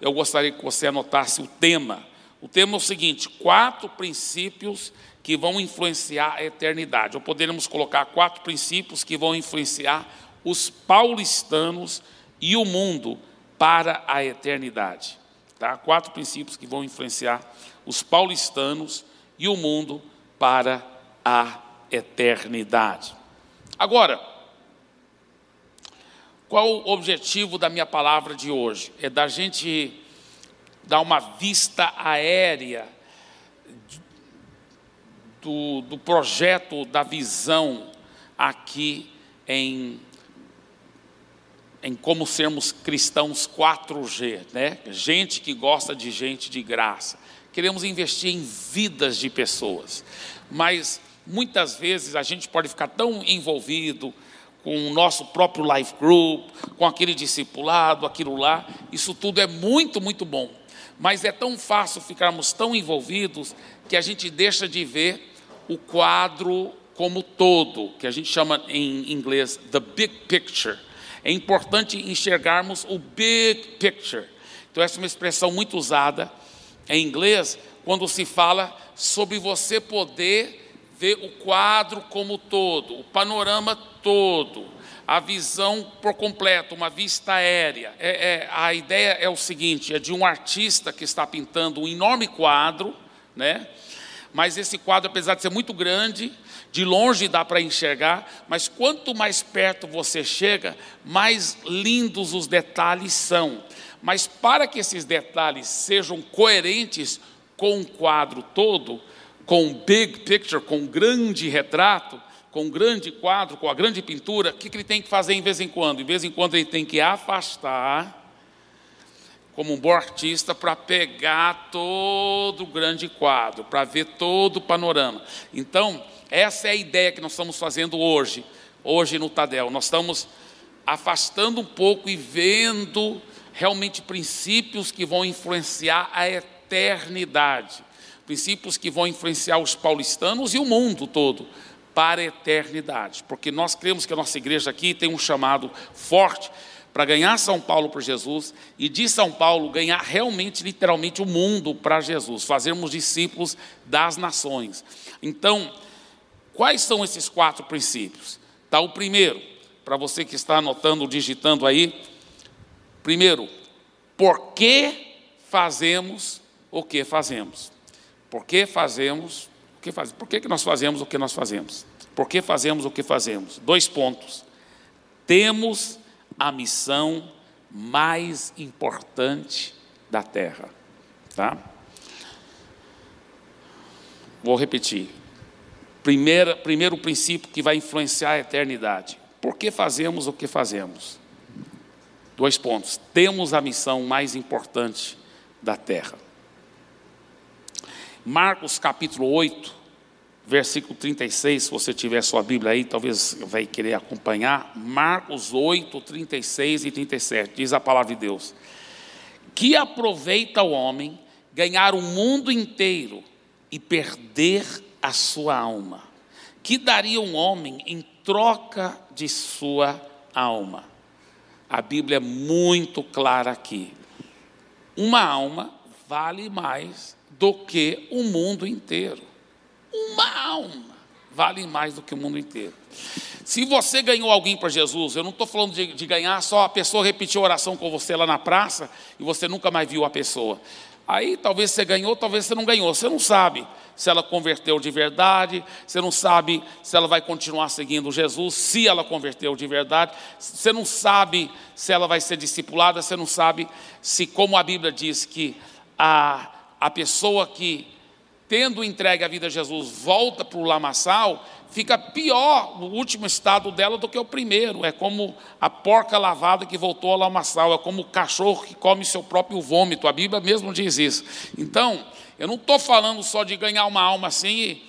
eu gostaria que você anotasse o tema. O tema é o seguinte: quatro princípios que vão influenciar a eternidade. Ou poderíamos colocar quatro princípios que vão influenciar os paulistanos e o mundo para a eternidade. Tá? Quatro princípios que vão influenciar os paulistanos e o mundo para a eternidade. Agora, qual o objetivo da minha palavra de hoje? É da gente dar uma vista aérea do, do projeto da visão aqui em, em como sermos cristãos 4G, né? Gente que gosta de gente de graça. Queremos investir em vidas de pessoas, mas muitas vezes a gente pode ficar tão envolvido com o nosso próprio life group, com aquele discipulado, aquilo lá. Isso tudo é muito, muito bom. Mas é tão fácil ficarmos tão envolvidos que a gente deixa de ver o quadro como todo, que a gente chama em inglês the big picture. É importante enxergarmos o big picture. Então, essa é uma expressão muito usada em inglês quando se fala sobre você poder ver o quadro como todo, o panorama todo, a visão por completo, uma vista aérea. É, é, a ideia é o seguinte: é de um artista que está pintando um enorme quadro, né? Mas esse quadro, apesar de ser muito grande, de longe dá para enxergar, mas quanto mais perto você chega, mais lindos os detalhes são. Mas para que esses detalhes sejam coerentes com o quadro todo, com big picture, com grande retrato, com grande quadro, com a grande pintura, o que ele tem que fazer em vez em quando? De vez em quando ele tem que afastar como um bom artista, para pegar todo o grande quadro, para ver todo o panorama. Então, essa é a ideia que nós estamos fazendo hoje, hoje no Tadel. Nós estamos afastando um pouco e vendo realmente princípios que vão influenciar a eternidade, princípios que vão influenciar os paulistanos e o mundo todo para a eternidade, porque nós cremos que a nossa igreja aqui tem um chamado forte para ganhar São Paulo por Jesus e de São Paulo ganhar realmente, literalmente, o mundo para Jesus, fazermos discípulos das nações. Então, quais são esses quatro princípios? Tá o primeiro, para você que está anotando, digitando aí. Primeiro, por que fazemos o que fazemos? Por que fazemos o que fazemos? Por que, que nós fazemos o que nós fazemos? Por que fazemos o que fazemos? Dois pontos. Temos a missão mais importante da terra. Tá? Vou repetir. Primeira, primeiro princípio que vai influenciar a eternidade. Por que fazemos o que fazemos? Dois pontos. Temos a missão mais importante da terra. Marcos capítulo 8, versículo 36, se você tiver sua Bíblia aí, talvez vai querer acompanhar. Marcos 8, 36 e 37, diz a palavra de Deus: Que aproveita o homem ganhar o mundo inteiro e perder a sua alma? Que daria um homem em troca de sua alma? A Bíblia é muito clara aqui. Uma alma vale mais do que o mundo inteiro. Uma alma vale mais do que o mundo inteiro. Se você ganhou alguém para Jesus, eu não estou falando de, de, ganhar só a pessoa repetir a oração com você lá na praça e você nunca mais viu a pessoa. Aí talvez você ganhou, talvez você não ganhou. Você não sabe se ela converteu de verdade, você não sabe se ela vai continuar seguindo Jesus, se ela converteu de verdade, você não sabe se ela vai ser discipulada, você não sabe se, como a Bíblia diz, que a, a pessoa que tendo entregue a vida a Jesus, volta para o lamaçal, fica pior o último estado dela do que o primeiro. É como a porca lavada que voltou ao lamaçal, é como o cachorro que come seu próprio vômito. A Bíblia mesmo diz isso. Então, eu não estou falando só de ganhar uma alma assim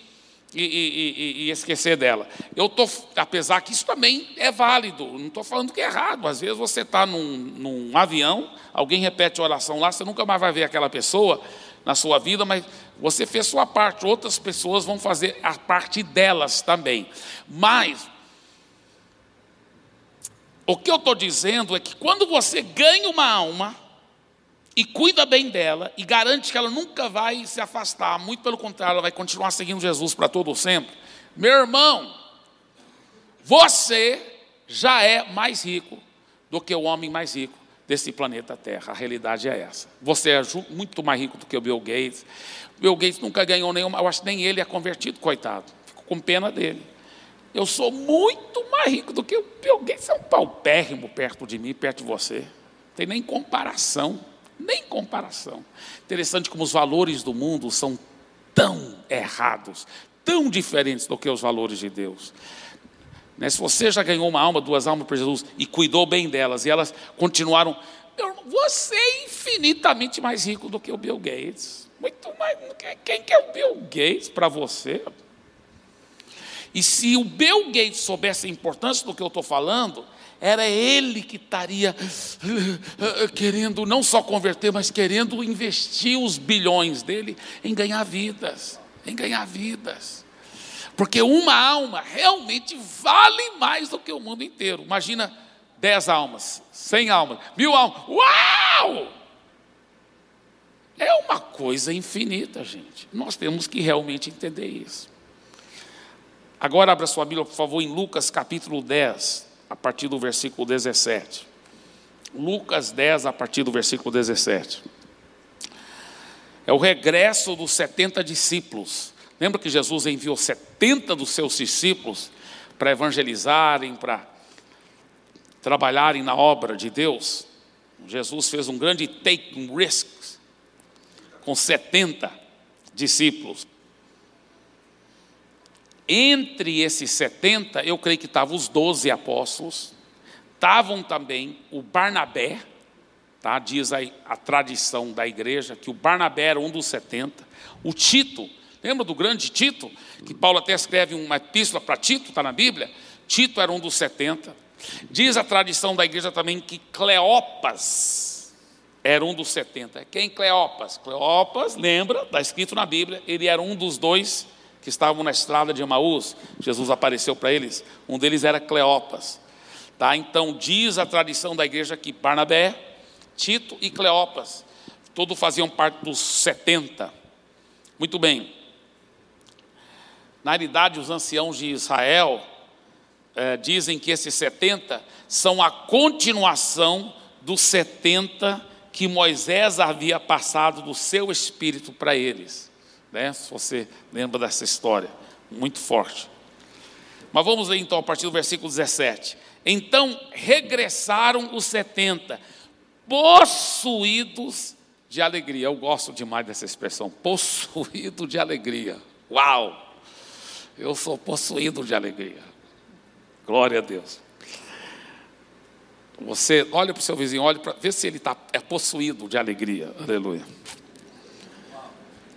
e, e, e, e esquecer dela. Eu estou, apesar que isso também é válido, não estou falando que é errado. Às vezes você está num, num avião, alguém repete a oração lá, você nunca mais vai ver aquela pessoa na sua vida, mas você fez sua parte, outras pessoas vão fazer a parte delas também. Mas, o que eu estou dizendo é que quando você ganha uma alma, e cuida bem dela e garante que ela nunca vai se afastar, muito pelo contrário, ela vai continuar seguindo Jesus para todo sempre. Meu irmão, você já é mais rico do que o homem mais rico desse planeta Terra. A realidade é essa. Você é muito mais rico do que o Bill Gates. O Bill Gates nunca ganhou nenhuma, eu acho que nem ele é convertido, coitado. Fico com pena dele. Eu sou muito mais rico do que o Bill Gates, é um paupérrimo perto de mim, perto de você. Não tem nem comparação nem comparação. Interessante como os valores do mundo são tão errados, tão diferentes do que os valores de Deus. Né? Se você já ganhou uma alma, duas almas para Jesus e cuidou bem delas, e elas continuaram. Você é infinitamente mais rico do que o Bill Gates. Muito mais. Quem que é o Bill Gates para você? E se o Bill Gates soubesse a importância do que eu estou falando, era ele que estaria eh, querendo não só converter, mas querendo investir os bilhões dele em ganhar vidas, em ganhar vidas. Porque uma alma realmente vale mais do que o mundo inteiro. Imagina dez almas, cem almas, mil almas. Uau! É uma coisa infinita, gente. Nós temos que realmente entender isso. Agora abra sua Bíblia, por favor, em Lucas capítulo 10 a partir do versículo 17. Lucas 10, a partir do versículo 17. É o regresso dos 70 discípulos. Lembra que Jesus enviou 70 dos seus discípulos para evangelizarem, para trabalharem na obra de Deus? Jesus fez um grande take risk com 70 discípulos. Entre esses 70, eu creio que estavam os 12 apóstolos, estavam também o Barnabé, tá? diz a, a tradição da igreja que o Barnabé era um dos 70, o Tito, lembra do grande Tito, que Paulo até escreve uma epístola para Tito, está na Bíblia? Tito era um dos 70. Diz a tradição da igreja também que Cleopas era um dos 70. Quem Cleopas? Cleopas, lembra, está escrito na Bíblia, ele era um dos dois que estavam na estrada de Emaús, Jesus apareceu para eles, um deles era Cleopas. Tá? Então diz a tradição da igreja que Barnabé, Tito e Cleopas, todos faziam parte dos 70. Muito bem. Na realidade, os anciãos de Israel é, dizem que esses 70 são a continuação dos 70 que Moisés havia passado do seu espírito para eles né? se você lembra dessa história, muito forte. Mas vamos ler então a partir do versículo 17. Então regressaram os 70, possuídos de alegria. Eu gosto demais dessa expressão, possuído de alegria. Uau! Eu sou possuído de alegria. Glória a Deus. Você olha para o seu vizinho, olha para ver se ele está é possuído de alegria. Aleluia.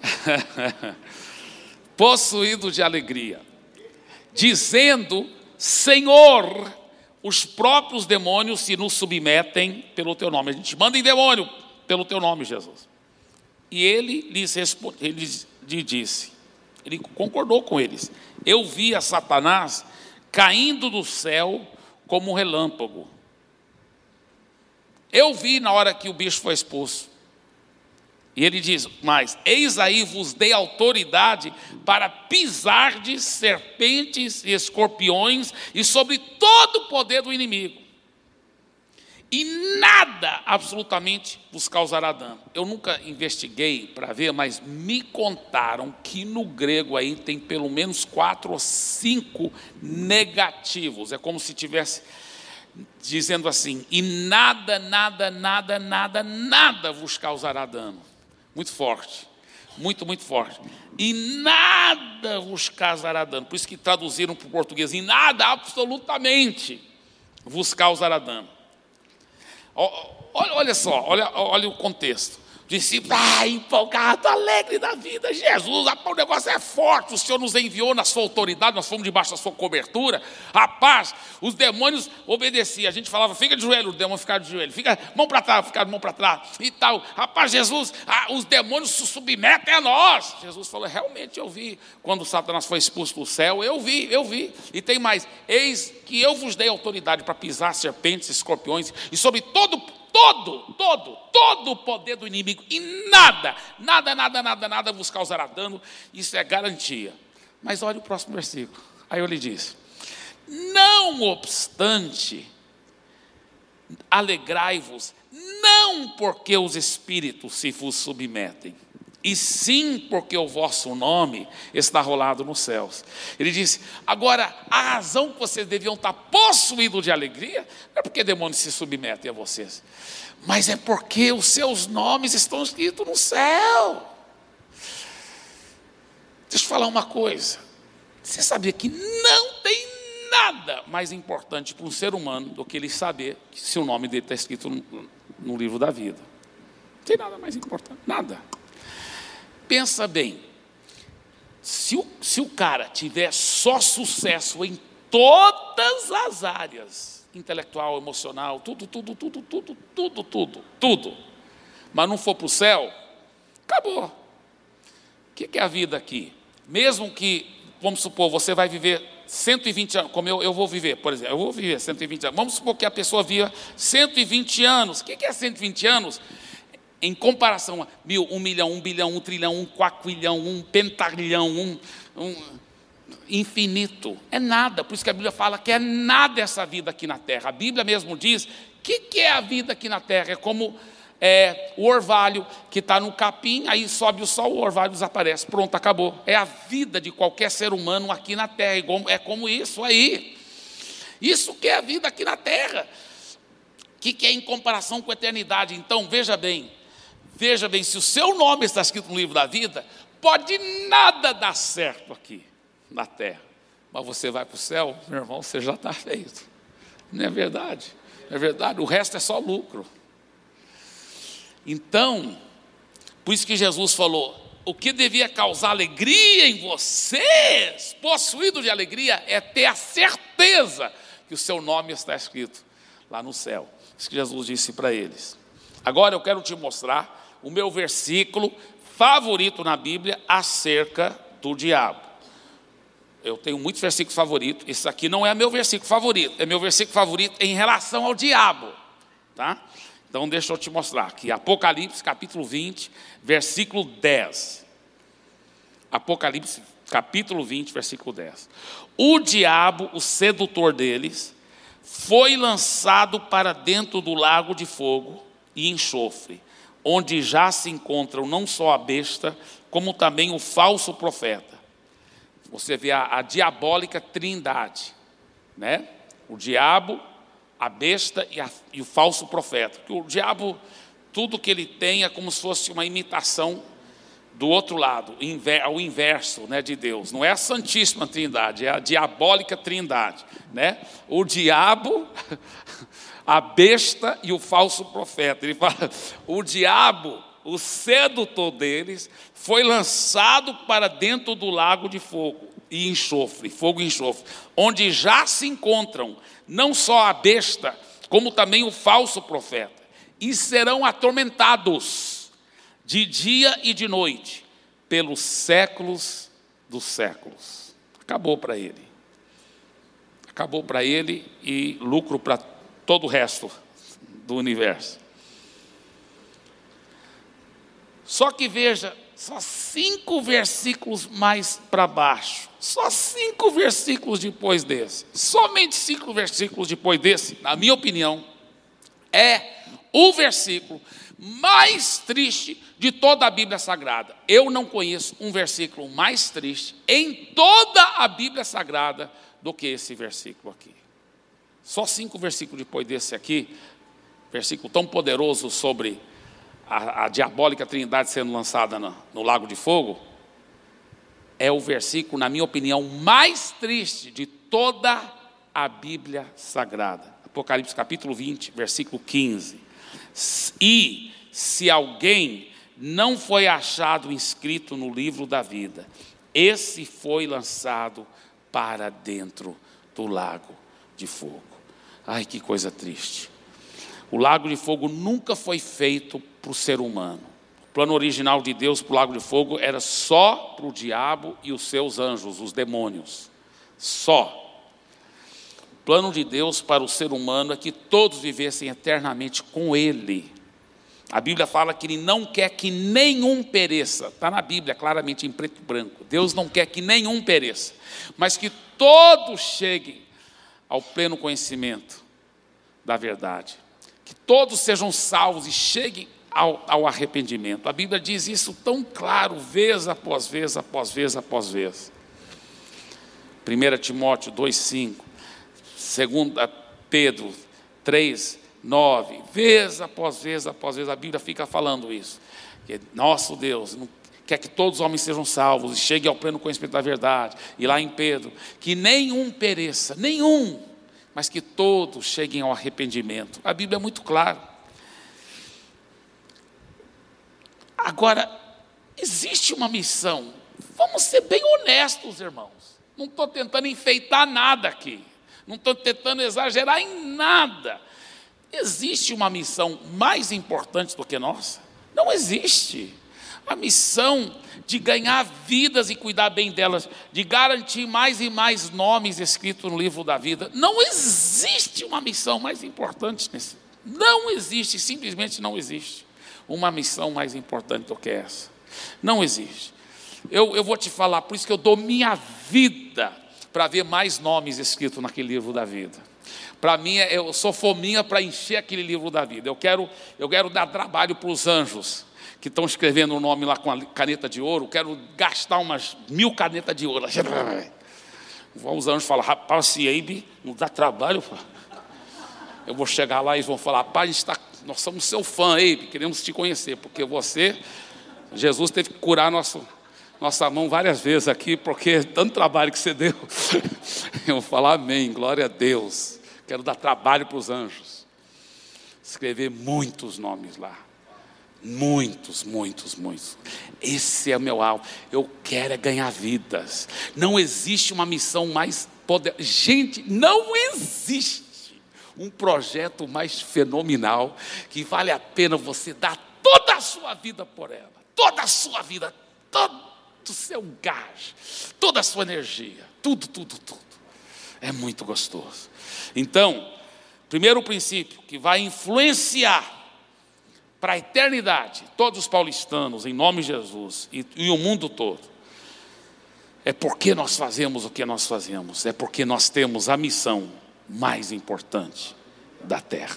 possuído de alegria, dizendo: Senhor, os próprios demônios se nos submetem pelo teu nome. A gente manda em demônio pelo teu nome, Jesus. E ele lhes, responde, ele lhes disse, ele concordou com eles: Eu vi a Satanás caindo do céu como um relâmpago. Eu vi na hora que o bicho foi expulso. E ele diz mais: Eis aí vos dei autoridade para pisar de serpentes e escorpiões e sobre todo o poder do inimigo. E nada absolutamente vos causará dano. Eu nunca investiguei para ver, mas me contaram que no grego aí tem pelo menos quatro ou cinco negativos. É como se tivesse dizendo assim: e nada, nada, nada, nada, nada vos causará dano. Muito forte. Muito, muito forte. E nada vos causará dano. Por isso que traduziram para o português, e nada, absolutamente, vos causará dano. Olha, olha só, olha, olha o contexto discípulos, ah, empolgado, alegre da vida, Jesus, rapaz, o negócio é forte, o Senhor nos enviou na sua autoridade, nós fomos debaixo da sua cobertura, rapaz, os demônios obedeciam, a gente falava, fica de joelho, o demônio ficava de joelho, fica mão para trás, fica mão para trás, e tal, rapaz, Jesus, ah, os demônios se submetem a nós, Jesus falou, realmente eu vi, quando Satanás foi expulso do céu, eu vi, eu vi, e tem mais, eis que eu vos dei autoridade para pisar serpentes, escorpiões, e sobre todo todo, todo, todo o poder do inimigo, e nada, nada, nada, nada, nada vos causará dano, isso é garantia. Mas olha o próximo versículo. Aí eu lhe disse: Não obstante, alegrai-vos, não porque os espíritos se vos submetem, e sim porque o vosso nome está rolado nos céus. Ele disse: agora, a razão que vocês deviam estar possuídos de alegria não é porque demônios se submetem a vocês, mas é porque os seus nomes estão escritos no céu. Deixa eu falar uma coisa. Você sabia que não tem nada mais importante para um ser humano do que ele saber se o nome dele está escrito no, no livro da vida? Não tem nada mais importante, nada. Pensa bem, se o, se o cara tiver só sucesso em todas as áreas, intelectual, emocional, tudo, tudo, tudo, tudo, tudo, tudo, tudo, mas não for para o céu, acabou. O que é a vida aqui? Mesmo que, vamos supor, você vai viver 120 anos, como eu, eu vou viver, por exemplo, eu vou viver 120 anos. Vamos supor que a pessoa viva 120 anos. O que é 120 anos? Em comparação a mil, um milhão, um bilhão, um trilhão, um quaquilhão, um pentalhão, um, um infinito. É nada. Por isso que a Bíblia fala que é nada essa vida aqui na terra. A Bíblia mesmo diz: que, que é a vida aqui na terra? É como é, o orvalho que está no capim, aí sobe o sol, o orvalho desaparece. Pronto, acabou. É a vida de qualquer ser humano aqui na terra. É como isso aí. Isso que é a vida aqui na terra. O que, que é em comparação com a eternidade? Então, veja bem, Veja bem, se o seu nome está escrito no livro da vida, pode nada dar certo aqui na terra. Mas você vai para o céu, meu irmão, você já está feito. Não é verdade? Não é verdade? O resto é só lucro. Então, por isso que Jesus falou: o que devia causar alegria em vocês, possuído de alegria, é ter a certeza que o seu nome está escrito lá no céu. Isso que Jesus disse para eles. Agora eu quero te mostrar o meu versículo favorito na Bíblia acerca do diabo. Eu tenho muitos versículos favoritos. Esse aqui não é meu versículo favorito, é meu versículo favorito em relação ao diabo, tá? Então deixa eu te mostrar aqui, Apocalipse capítulo 20, versículo 10. Apocalipse capítulo 20, versículo 10. O diabo, o sedutor deles, foi lançado para dentro do lago de fogo e enxofre, onde já se encontram não só a besta, como também o falso profeta. Você vê a, a diabólica trindade, né? O diabo, a besta e, a, e o falso profeta. Porque o diabo, tudo que ele tem é como se fosse uma imitação do outro lado, ao inverso né, de Deus. Não é a Santíssima Trindade, é a diabólica Trindade. Né? O diabo a besta e o falso profeta. Ele fala: o diabo, o sedutor deles, foi lançado para dentro do lago de fogo e enxofre, fogo e enxofre, onde já se encontram não só a besta, como também o falso profeta, e serão atormentados de dia e de noite, pelos séculos dos séculos. Acabou para ele. Acabou para ele e lucro para todo o resto do universo. Só que veja, só cinco versículos mais para baixo, só cinco versículos depois desse, somente cinco versículos depois desse, na minha opinião, é o versículo mais triste de toda a Bíblia Sagrada. Eu não conheço um versículo mais triste em toda a Bíblia Sagrada do que esse versículo aqui. Só cinco versículos depois desse aqui, versículo tão poderoso sobre a, a diabólica trindade sendo lançada no, no lago de fogo, é o versículo, na minha opinião, mais triste de toda a Bíblia Sagrada. Apocalipse capítulo 20, versículo 15. E se alguém não foi achado inscrito no livro da vida, esse foi lançado para dentro do lago de fogo. Ai, que coisa triste. O lago de fogo nunca foi feito para o ser humano. O plano original de Deus para o lago de fogo era só para o diabo e os seus anjos, os demônios. Só. plano de Deus para o ser humano é que todos vivessem eternamente com Ele. A Bíblia fala que Ele não quer que nenhum pereça, está na Bíblia claramente em preto e branco. Deus não quer que nenhum pereça, mas que todos cheguem ao pleno conhecimento da verdade. Que todos sejam salvos e cheguem ao, ao, arrependimento. A Bíblia diz isso tão claro, vez após vez, após vez, após vez. 1 Timóteo 2,5, 2 Pedro 3, 9, vez após vez após vez, a Bíblia fica falando isso. Que nosso Deus quer que todos os homens sejam salvos e cheguem ao pleno conhecimento da verdade. E lá em Pedro, que nenhum pereça, nenhum, mas que todos cheguem ao arrependimento. A Bíblia é muito clara. Agora, existe uma missão. Vamos ser bem honestos, irmãos. Não estou tentando enfeitar nada aqui. Não estou tentando exagerar em nada. Existe uma missão mais importante do que nossa? Não existe. A missão de ganhar vidas e cuidar bem delas, de garantir mais e mais nomes escritos no livro da vida. Não existe uma missão mais importante nesse. Não existe, simplesmente não existe uma missão mais importante do que essa. Não existe. Eu, eu vou te falar, por isso que eu dou minha vida para ver mais nomes escritos naquele livro da vida. Para mim, é, eu sou fominha para encher aquele livro da vida. Eu quero, eu quero dar trabalho para os anjos que estão escrevendo o nome lá com a caneta de ouro. Quero gastar umas mil canetas de ouro. Os anjos falam, rapaz, se Eibe não dá trabalho. Eu vou chegar lá e vão falar, rapaz, está, nós somos seu fã, Eibe, queremos te conhecer, porque você, Jesus teve que curar nosso, nossa mão várias vezes aqui, porque tanto trabalho que você deu. Eu vou falar amém, glória a Deus. Quero dar trabalho para os anjos. Escrever muitos nomes lá. Muitos, muitos, muitos. Esse é o meu alvo. Eu quero é ganhar vidas. Não existe uma missão mais poderosa. Gente, não existe um projeto mais fenomenal que vale a pena você dar toda a sua vida por ela. Toda a sua vida, todo o seu gás, toda a sua energia, tudo, tudo, tudo. É muito gostoso. Então, primeiro princípio que vai influenciar para a eternidade todos os paulistanos, em nome de Jesus, e, e o mundo todo, é porque nós fazemos o que nós fazemos, é porque nós temos a missão mais importante da terra.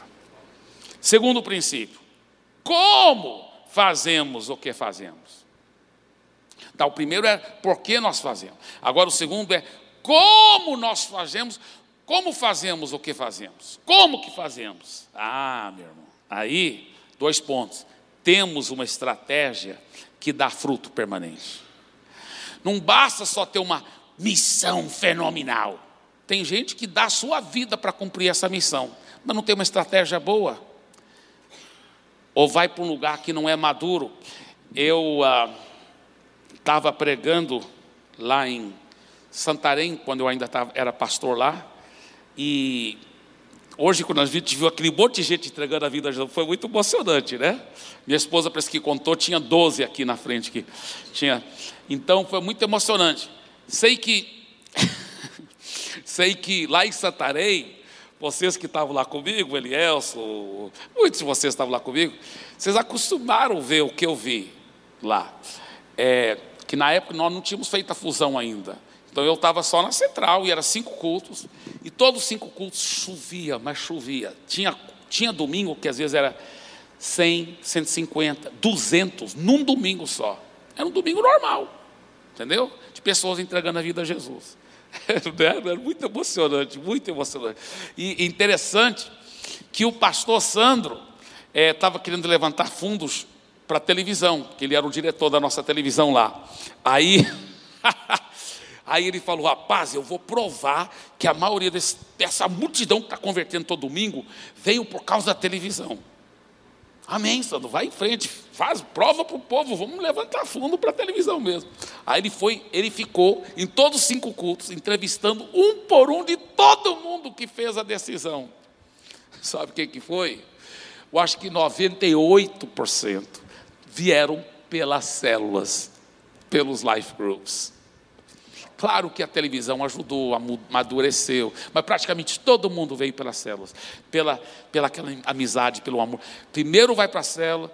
Segundo princípio, como fazemos o que fazemos? Tá, o primeiro é por que nós fazemos. Agora o segundo é como nós fazemos, como fazemos o que fazemos. Como que fazemos? Ah, meu irmão, aí, dois pontos. Temos uma estratégia que dá fruto permanente. Não basta só ter uma missão fenomenal. Tem gente que dá a sua vida para cumprir essa missão, mas não tem uma estratégia boa. Ou vai para um lugar que não é maduro. Eu. Ah, estava pregando lá em Santarém, quando eu ainda tava, era pastor lá, e hoje, quando a gente viu aquele monte de gente entregando a vida, foi muito emocionante, né? Minha esposa, parece que contou, tinha 12 aqui na frente. Que tinha. Então, foi muito emocionante. Sei que, sei que lá em Santarém, vocês que estavam lá comigo, Elielson, muitos de vocês estavam lá comigo, vocês acostumaram a ver o que eu vi lá. É, que na época nós não tínhamos feito a fusão ainda. Então eu estava só na central e era cinco cultos, e todos os cinco cultos chovia, mas chovia. Tinha, tinha domingo que às vezes era 100, 150, 200, num domingo só. Era um domingo normal, entendeu? De pessoas entregando a vida a Jesus. Era muito emocionante, muito emocionante. E interessante que o pastor Sandro estava eh, querendo levantar fundos para a televisão, que ele era o diretor da nossa televisão lá. Aí, aí ele falou: rapaz, eu vou provar que a maioria desse, dessa multidão que está convertendo todo domingo veio por causa da televisão. Amém, Sandro, vai em frente, faz prova para o povo, vamos levantar fundo para a televisão mesmo. Aí ele foi, ele ficou em todos os cinco cultos, entrevistando um por um de todo mundo que fez a decisão. Sabe quem que foi? Eu acho que 98% vieram pelas células, pelos life groups. Claro que a televisão ajudou, amadureceu, mas praticamente todo mundo veio pelas células, pela, pela aquela amizade, pelo amor. Primeiro vai para a célula,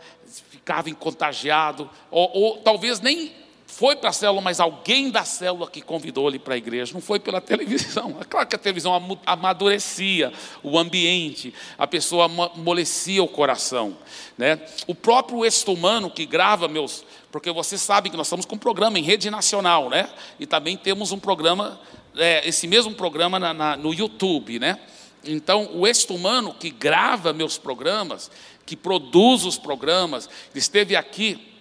ficava contagiado, ou, ou talvez nem foi para a célula, mas alguém da célula que convidou ele para a igreja, não foi pela televisão. É claro que a televisão amadurecia o ambiente, a pessoa amolecia o coração. Né? O próprio Estumano que grava meus. Porque você sabe que nós estamos com um programa em rede nacional, né? E também temos um programa, é, esse mesmo programa na, na, no YouTube, né? Então, o Estumano que grava meus programas, que produz os programas, esteve aqui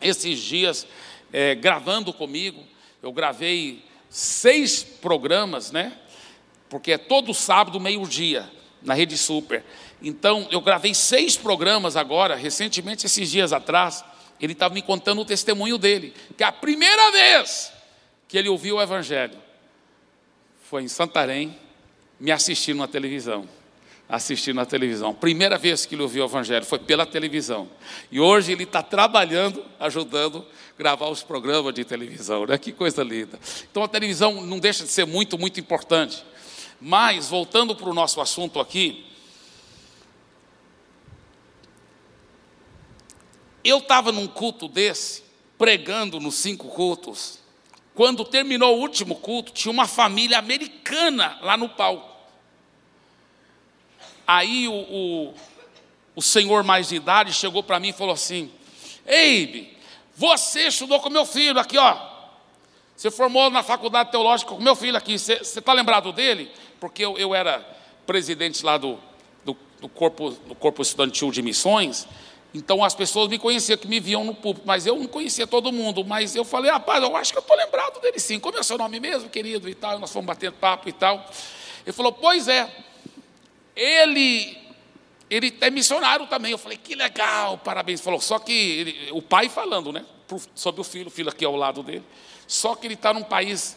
esses dias é, gravando comigo. Eu gravei seis programas, né? Porque é todo sábado, meio-dia, na Rede Super. Então, eu gravei seis programas agora, recentemente, esses dias atrás. Ele estava me contando o testemunho dele, que a primeira vez que ele ouviu o Evangelho foi em Santarém, me assistindo na televisão assistindo na televisão. Primeira vez que ele ouviu o Evangelho foi pela televisão. E hoje ele está trabalhando, ajudando a gravar os programas de televisão. Né? Que coisa linda. Então a televisão não deixa de ser muito, muito importante. Mas, voltando para o nosso assunto aqui, eu estava num culto desse, pregando nos cinco cultos. Quando terminou o último culto, tinha uma família americana lá no palco. Aí o, o, o senhor mais de idade chegou para mim e falou assim: Eibe, você estudou com meu filho aqui, ó. Você formou na faculdade teológica com meu filho aqui. Você está lembrado dele? Porque eu, eu era presidente lá do, do, do, corpo, do corpo estudantil de missões. Então as pessoas me conheciam, que me viam no público, mas eu não conhecia todo mundo. Mas eu falei, rapaz, eu acho que eu estou lembrado dele sim. Como é o seu nome mesmo, querido? E tal, nós fomos batendo papo e tal. Ele falou, pois é, ele ele é missionário também. Eu falei, que legal, parabéns. Falou, só que ele, o pai falando, né? Sobre o filho, o filho aqui ao lado dele. Só que ele está num país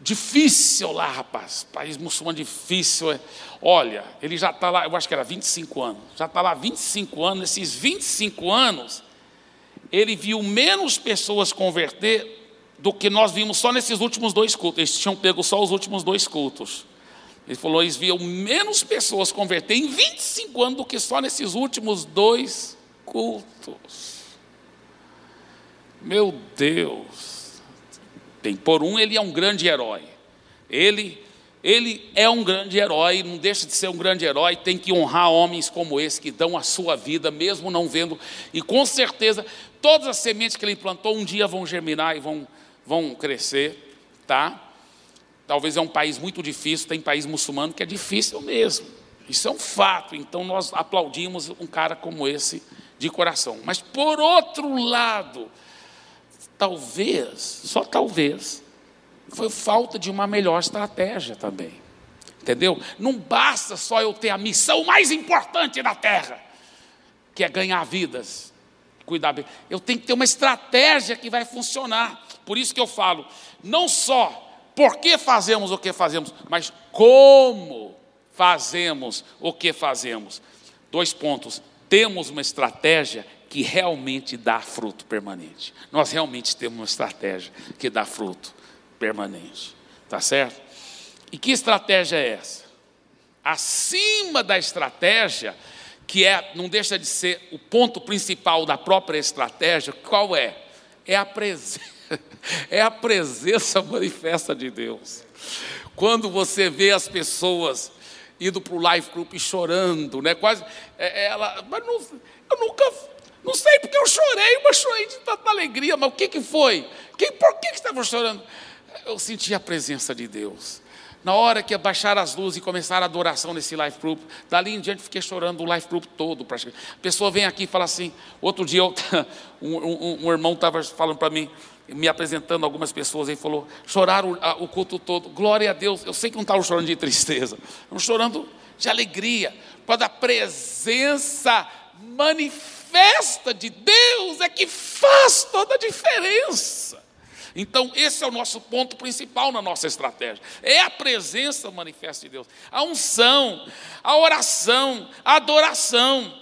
difícil lá, rapaz. País muçulmano difícil. É. Olha, ele já está lá, eu acho que era 25 anos. Já está lá 25 anos. Nesses 25 anos, ele viu menos pessoas converter do que nós vimos só nesses últimos dois cultos. Eles tinham pego só os últimos dois cultos. Ele falou: eles viam menos pessoas converter em 25 anos do que só nesses últimos dois cultos. Meu Deus. Bem, por um, ele é um grande herói. Ele, ele é um grande herói, não deixa de ser um grande herói, tem que honrar homens como esse que dão a sua vida, mesmo não vendo. E com certeza, todas as sementes que ele plantou um dia vão germinar e vão, vão crescer, tá? Talvez é um país muito difícil, tem país muçulmano que é difícil mesmo. Isso é um fato. Então nós aplaudimos um cara como esse de coração. Mas por outro lado, talvez, só talvez, foi falta de uma melhor estratégia também. Entendeu? Não basta só eu ter a missão mais importante da terra, que é ganhar vidas, cuidar bem. Eu tenho que ter uma estratégia que vai funcionar. Por isso que eu falo, não só por que fazemos o que fazemos, mas como fazemos o que fazemos. Dois pontos. Temos uma estratégia que realmente dá fruto permanente. Nós realmente temos uma estratégia que dá fruto permanente. Tá certo? E que estratégia é essa? Acima da estratégia, que é, não deixa de ser o ponto principal da própria estratégia, qual é? É a presença é a presença manifesta de Deus. Quando você vê as pessoas indo para o life group chorando, né? Quase, é, é, ela, mas não, eu nunca, não sei porque eu chorei, mas chorei de tanta alegria. Mas o que que foi? Quem, por que que estava chorando? Eu senti a presença de Deus. Na hora que abaixaram as luzes e começaram a adoração nesse life group, dali em diante fiquei chorando o life group todo. A pessoa vem aqui e fala assim. Outro dia um, um, um irmão estava falando para mim, me apresentando algumas pessoas, ele falou: choraram o, culto todo, glória a Deus. Eu sei que não estavam chorando de tristeza, estavam chorando de alegria, quando a presença manifesta de Deus é que faz toda a diferença. Então, esse é o nosso ponto principal na nossa estratégia. É a presença manifesta de Deus. A unção, a oração, a adoração,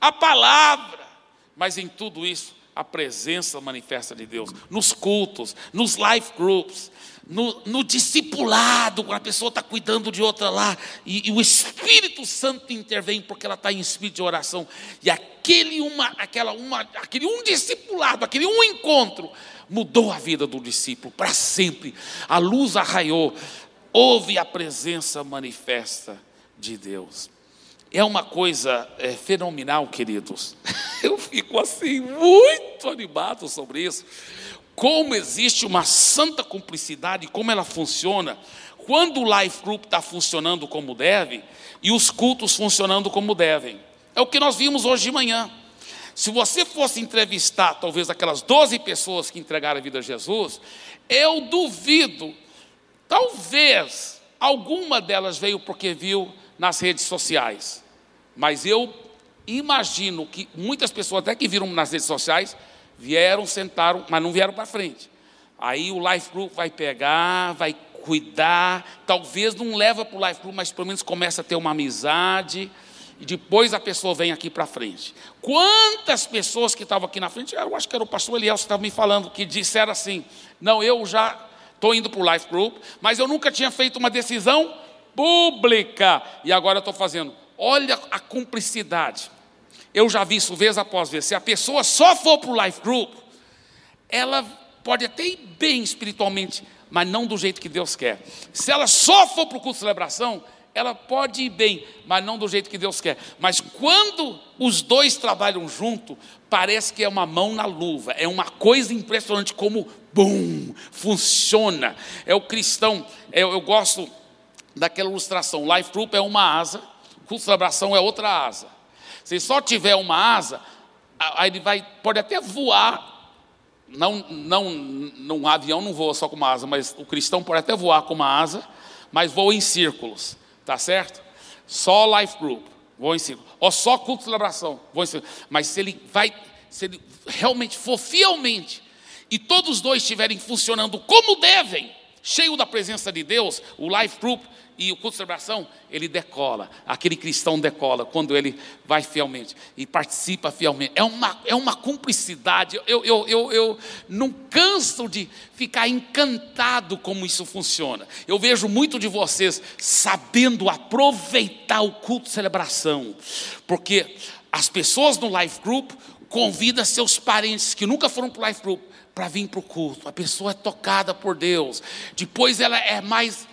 a palavra. Mas em tudo isso, a presença manifesta de Deus nos cultos, nos life groups, no, no discipulado, quando a pessoa está cuidando de outra lá, e, e, o Espírito Santo intervém porque ela está em espírito de oração, e aquele, uma, aquela, uma, aquele um discipulado, aquele um encontro, mudou a vida do discípulo para sempre. A luz arraiou, houve a presença manifesta de Deus. É uma coisa é, fenomenal, queridos. Eu fico assim, muito animado sobre isso como existe uma santa cumplicidade, como ela funciona, quando o life group está funcionando como deve e os cultos funcionando como devem. É o que nós vimos hoje de manhã. Se você fosse entrevistar talvez aquelas 12 pessoas que entregaram a vida a Jesus, eu duvido, talvez alguma delas veio porque viu nas redes sociais, mas eu imagino que muitas pessoas, até que viram nas redes sociais, Vieram, sentaram, mas não vieram para frente. Aí o Life Group vai pegar, vai cuidar, talvez não leva para o Life Group, mas pelo menos começa a ter uma amizade, e depois a pessoa vem aqui para frente. Quantas pessoas que estavam aqui na frente, eu acho que era o pastor Eliel que estava me falando, que disseram assim: não, eu já estou indo para o Life Group, mas eu nunca tinha feito uma decisão pública, e agora estou fazendo. Olha a cumplicidade eu já vi isso vez após vez. Se a pessoa só for para o life group, ela pode até ir bem espiritualmente, mas não do jeito que Deus quer. Se ela só for para o culto de celebração, ela pode ir bem, mas não do jeito que Deus quer. Mas quando os dois trabalham junto, parece que é uma mão na luva, é uma coisa impressionante como, bum, funciona. É o cristão, eu, eu gosto daquela ilustração: life group é uma asa, culto de celebração é outra asa. Se só tiver uma asa, aí ele vai, pode até voar. Não, não, num avião não voa só com uma asa, mas o cristão pode até voar com uma asa, mas voa em círculos, tá certo? Só life group, voa em círculos. Ou só culto de celebração, voa em círculos. Mas se ele vai, se ele realmente for fielmente, e todos os dois estiverem funcionando como devem, cheio da presença de Deus, o life group e o culto de celebração, ele decola. Aquele cristão decola quando ele vai fielmente e participa fielmente. É uma, é uma cumplicidade. Eu, eu, eu, eu não canso de ficar encantado como isso funciona. Eu vejo muito de vocês sabendo aproveitar o culto de celebração, porque as pessoas no Life Group convidam seus parentes que nunca foram para o Life Group para vir para o culto. A pessoa é tocada por Deus. Depois ela é mais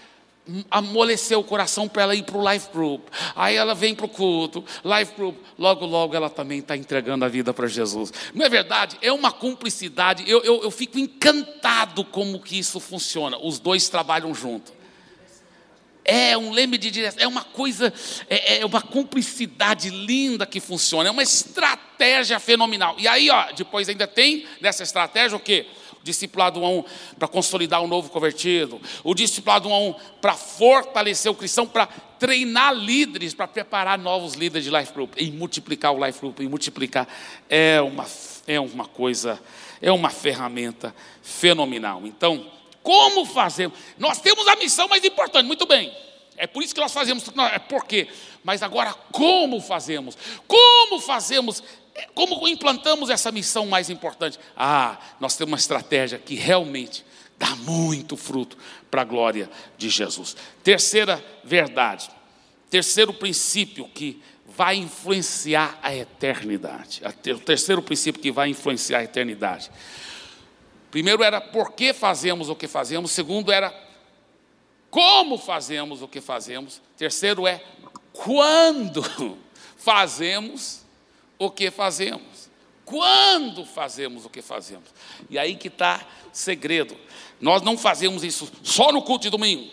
amoleceu o coração para ela ir para o life group. Aí ela vem para o culto, life group, logo, logo ela também está entregando a vida para Jesus. Não é verdade? É uma cumplicidade. Eu, eu, eu fico encantado como que isso funciona. Os dois trabalham junto. É um leme de direção, é uma coisa, é, é uma cumplicidade linda que funciona, é uma estratégia fenomenal. E aí, ó, depois ainda tem nessa estratégia o quê? Discipulado 1 a 1 para consolidar o novo convertido, o discipulado 1 a 1 para fortalecer o cristão, para treinar líderes, para preparar novos líderes de life group e multiplicar o life group e multiplicar é uma é uma coisa, é uma ferramenta fenomenal. Então, como fazemos? Nós temos a missão mais importante, muito bem. É por isso que nós fazemos, é por quê? Mas agora como fazemos? Como fazemos como implantamos essa missão mais importante? Ah, nós temos uma estratégia que realmente dá muito fruto para a glória de Jesus. Terceira verdade, terceiro princípio que vai influenciar a eternidade. O terceiro princípio que vai influenciar a eternidade. Primeiro era por que fazemos o que fazemos. Segundo era como fazemos o que fazemos. Terceiro é quando fazemos o que fazemos. Quando fazemos o que fazemos. E aí que está segredo. Nós não fazemos isso só no culto de domingo,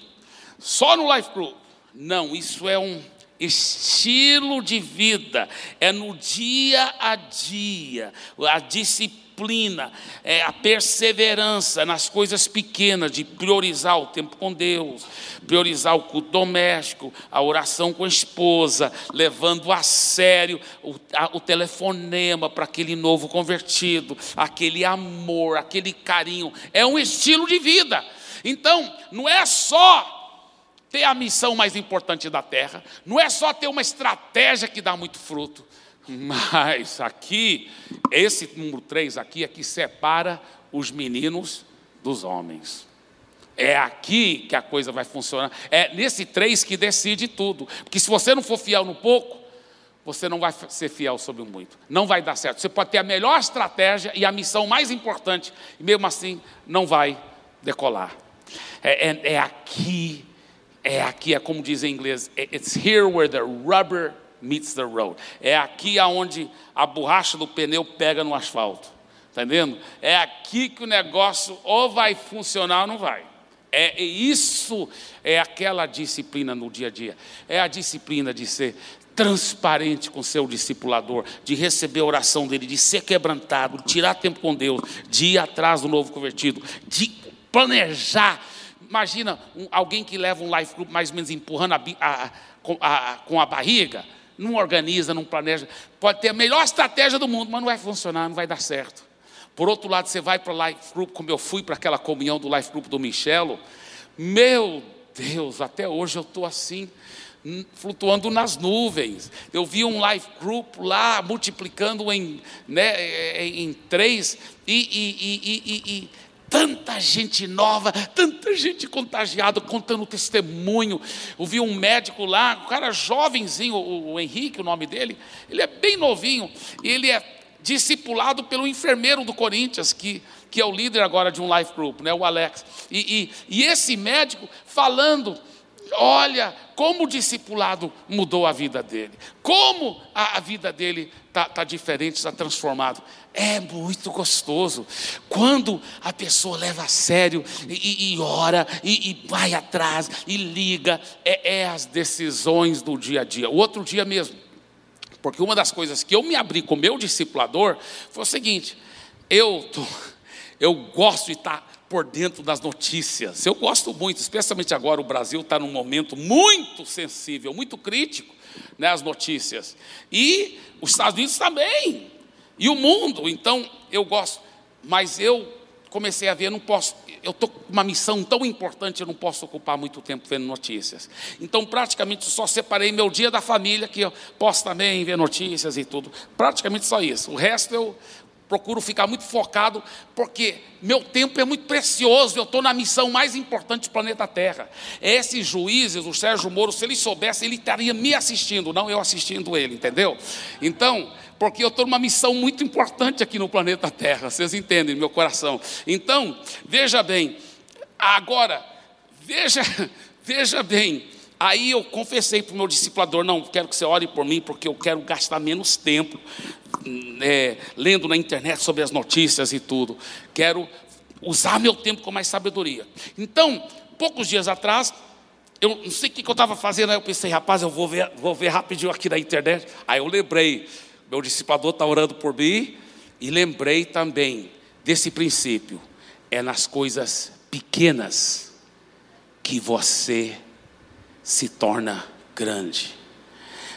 só no life group. Não, isso é um estilo de vida, é no dia a dia, a disciplina disciplina, é, a perseverança nas coisas pequenas, de priorizar o tempo com Deus, priorizar o culto doméstico, a oração com a esposa, levando a sério o, a, o telefonema para aquele novo convertido, aquele amor, aquele carinho. É um estilo de vida. Então, não é só ter a missão mais importante da terra, não é só ter uma estratégia que dá muito fruto, Mas aqui, esse número 3 aqui é que separa os meninos dos homens. É aqui que a coisa vai funcionar. É nesse 3 que decide tudo. Porque se você não for fiel no pouco, você não vai ser fiel sobre o muito. Não vai dar certo. Você pode ter a melhor estratégia e a missão mais importante, e mesmo assim não vai decolar. É, é, é aqui, é aqui, é como diz em inglês, it's here where the rubber meets the road. É aqui aonde a borracha do pneu pega no asfalto. Está entendendo? É aqui que o negócio ou vai funcionar ou não vai. É isso, é aquela disciplina no dia a dia. É a disciplina de ser transparente com seu discipulador, de receber a oração dele, de ser quebrantado, de tirar tempo com Deus, de ir atrás do novo convertido, de planejar. Imagina um, alguém que leva um life group mais ou menos empurrando a, a, a, com a barriga, não organiza, não planeja. Pode ter a melhor estratégia do mundo, mas não vai funcionar, não vai dar certo. Por outro lado, você vai para o life group, como eu fui para aquela comunhão do life group do Michelo. Meu Deus, até hoje eu estou assim flutuando nas nuvens. Eu vi um life group lá multiplicando em, né, é, é, em três e, e, e, e, tanta gente nova, tanta gente contagiada, contando testemunho. Eu vi um médico lá, um cara jovenzinho, o, o Henrique, o nome dele, ele é bem novinho, e ele é discipulado pelo enfermeiro do Corinthians, que, que é o líder agora de um life group, né, o Alex. E, e, e esse médico falando Olha como o discipulado mudou a vida dele, como a, a vida dele está tá diferente, está transformado. É muito gostoso quando a pessoa leva a sério e, e, ora e, e, vai atrás e liga. É, é as decisões do dia a dia. O outro dia mesmo, porque uma das coisas que eu me abri com o meu discipulador foi o seguinte: eu, tô, eu gosto de estar por dentro das notícias. Eu gosto muito, especialmente agora o Brasil está num momento muito sensível, muito crítico, né, as notícias. E os Estados Unidos também. E o mundo, então eu gosto, mas eu comecei a ver, não posso, eu estou com uma missão tão importante, eu não posso ocupar muito tempo vendo notícias. Então, praticamente só separei meu dia da família, que eu posso também ver notícias e tudo. Praticamente só isso. O resto eu procuro ficar muito focado, porque meu tempo é muito precioso, eu estou na missão mais importante do planeta Terra. Esses juízes, o Sérgio Moro, se ele soubesse, ele estaria me assistindo, não eu assistindo ele, entendeu? Então, porque eu estou numa missão muito importante aqui no planeta Terra, vocês entendem meu coração. Então, veja bem, agora, veja, veja bem, Aí eu confessei para o meu discipulador: não, quero que você ore por mim, porque eu quero gastar menos tempo é, lendo na internet sobre as notícias e tudo. Quero usar meu tempo com mais sabedoria. Então, poucos dias atrás, eu não sei o que eu estava fazendo, aí eu pensei, rapaz, eu vou ver, vou ver rapidinho aqui na internet. Aí eu lembrei, meu discipulador está orando por mim, e lembrei também desse princípio: é nas coisas pequenas que você se torna grande.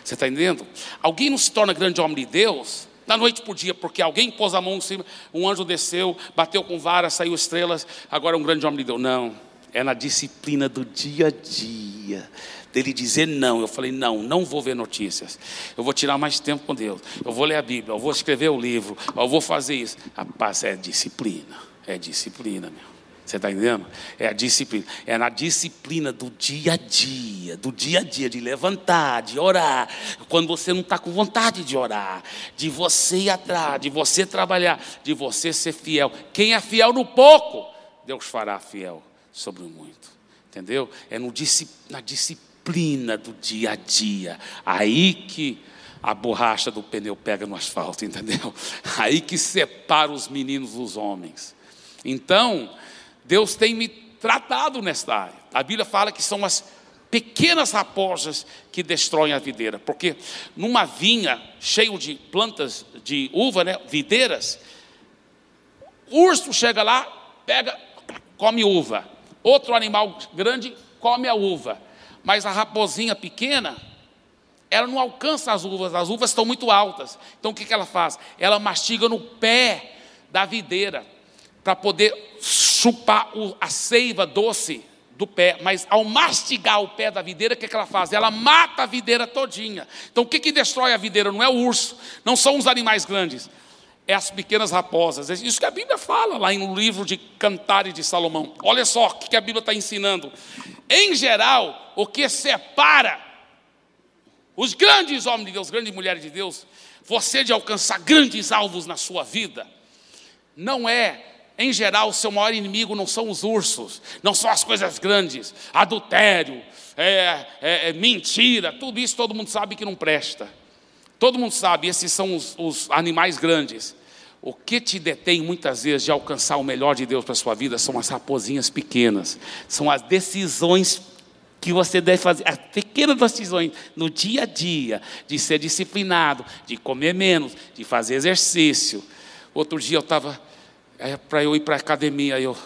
Você está entendendo? Alguém não se torna grande homem de Deus da noite por dia, porque alguém pôs a mão em cima, um anjo desceu, bateu com vara, saiu estrelas, agora é um grande homem de Deus. Não, é na disciplina do dia a dia, dele dizer não. Eu falei, não, não vou ver notícias, eu vou tirar mais tempo com Deus, eu vou ler a Bíblia, eu vou escrever o livro, eu vou fazer isso. Rapaz, é disciplina, é disciplina, meu. Você está entendendo? É a disciplina. É na disciplina do dia a dia, do dia a dia, de levantar, de orar. Quando você não está com vontade de orar, de você ir atrás, de você trabalhar, de você ser fiel. Quem é fiel no pouco, Deus fará fiel sobre o muito. Entendeu? É no, na disciplina do dia a dia. Aí que a borracha do pneu pega no asfalto, entendeu? Aí que separa os meninos dos homens. Então, Deus tem me tratado nesta área. A Bíblia fala que são as pequenas raposas que destroem a videira, porque numa vinha cheio de plantas de uva, né, videiras, urso chega lá, pega, come uva. Outro animal grande come a uva, mas a raposinha pequena, ela não alcança as uvas, as uvas estão muito altas. Então o que ela faz? Ela mastiga no pé da videira para poder chupar a seiva doce do pé, mas ao mastigar o pé da videira, o que, que ela faz? Ela mata a videira todinha. Então o que, que destrói a videira? Não é o urso, não são os animais grandes, é as pequenas raposas. É isso que a Bíblia fala lá no livro de Cantares de Salomão. Olha só o que a Bíblia está ensinando. Em geral, o que separa os grandes homens de Deus, grandes mulheres de Deus, você de alcançar grandes alvos na sua vida, não é em geral, o seu maior inimigo não são os ursos, não são as coisas grandes, adultério, é, é, é mentira, tudo isso todo mundo sabe que não presta. Todo mundo sabe, esses são os, os animais grandes. O que te detém muitas vezes de alcançar o melhor de Deus para a sua vida são as raposinhas pequenas, são as decisões que você deve fazer, as pequenas decisões no dia a dia, de ser disciplinado, de comer menos, de fazer exercício. Outro dia eu estava é para eu ir para a academia. Eu,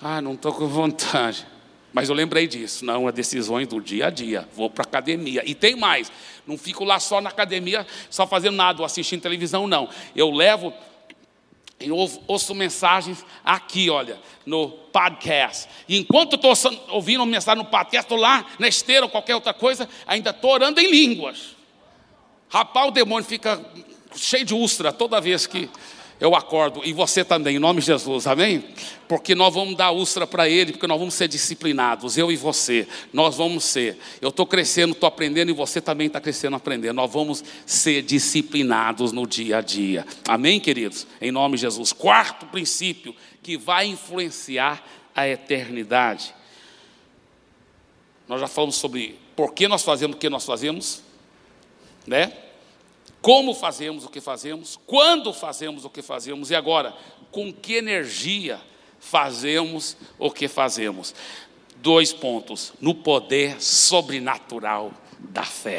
ah, não estou com vontade. Mas eu lembrei disso. Não, é decisões do dia a dia. Vou para a academia. E tem mais. Não fico lá só na academia, só fazendo nada, ou assistindo televisão, não. Eu levo, eu ouço mensagens aqui, olha, no podcast. E enquanto estou ouvindo mensagem no podcast, estou lá na esteira ou qualquer outra coisa, ainda estou orando em línguas. Rapaz, o demônio fica cheio de úlcera toda vez que eu acordo, e você também, em nome de Jesus, amém? Porque nós vamos dar úlcera para ele, porque nós vamos ser disciplinados, eu e você, nós vamos ser. Eu estou crescendo, estou aprendendo, e você também está crescendo, aprendendo. Nós vamos ser disciplinados no dia a dia, amém, queridos? Em nome de Jesus. Quarto princípio que vai influenciar a eternidade. Nós já falamos sobre por que nós fazemos o que nós fazemos, né? Como fazemos o que fazemos, quando fazemos o que fazemos e agora, com que energia fazemos o que fazemos. Dois pontos: no poder sobrenatural da fé.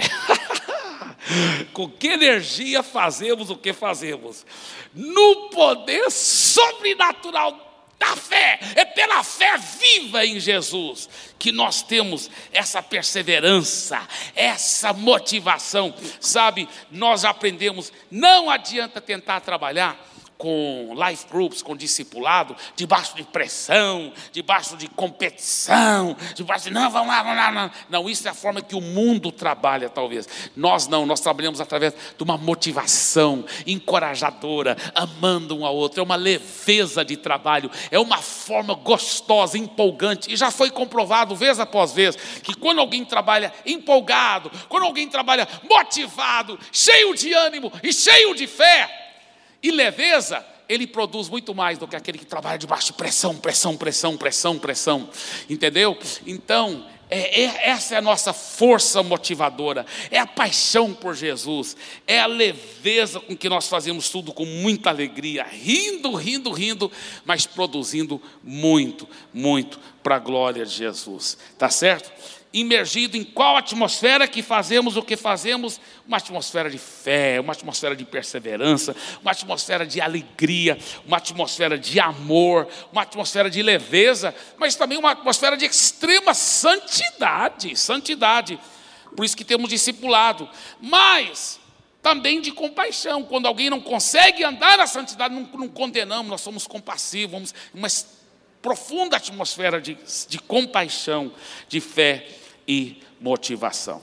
com que energia fazemos o que fazemos? No poder sobrenatural da fé, é pela fé viva em Jesus que nós temos essa perseverança, essa motivação. Sabe, nós aprendemos, não adianta tentar trabalhar com life groups, com discipulado, debaixo de pressão, debaixo de competição, debaixo de não, vamos lá, vamos lá. Não. não, isso é a forma que o mundo trabalha, talvez. Nós não, nós trabalhamos através de uma motivação encorajadora, amando um ao outro, é uma leveza de trabalho, é uma forma gostosa, empolgante, e já foi comprovado vez após vez que quando alguém trabalha empolgado, quando alguém trabalha motivado, cheio de ânimo e cheio de fé, e leveza, ele produz muito mais do que aquele que trabalha debaixo de pressão, pressão, pressão, pressão, pressão. Entendeu? Então, é, é, essa é a nossa força motivadora, é a paixão por Jesus, é a leveza com que nós fazemos tudo com muita alegria, rindo, rindo, rindo, mas produzindo muito, muito para a glória de Jesus, tá certo? Imergido em qual atmosfera que fazemos o que fazemos? Uma atmosfera de fé, uma atmosfera de perseverança, uma atmosfera de alegria, uma atmosfera de amor, uma atmosfera de leveza, mas também uma atmosfera de extrema santidade, santidade. Por isso que temos discipulado. Mas também de compaixão. Quando alguém não consegue andar na santidade, não, não condenamos, nós somos compassivos, vamos uma profunda atmosfera de, de compaixão, de fé e motivação.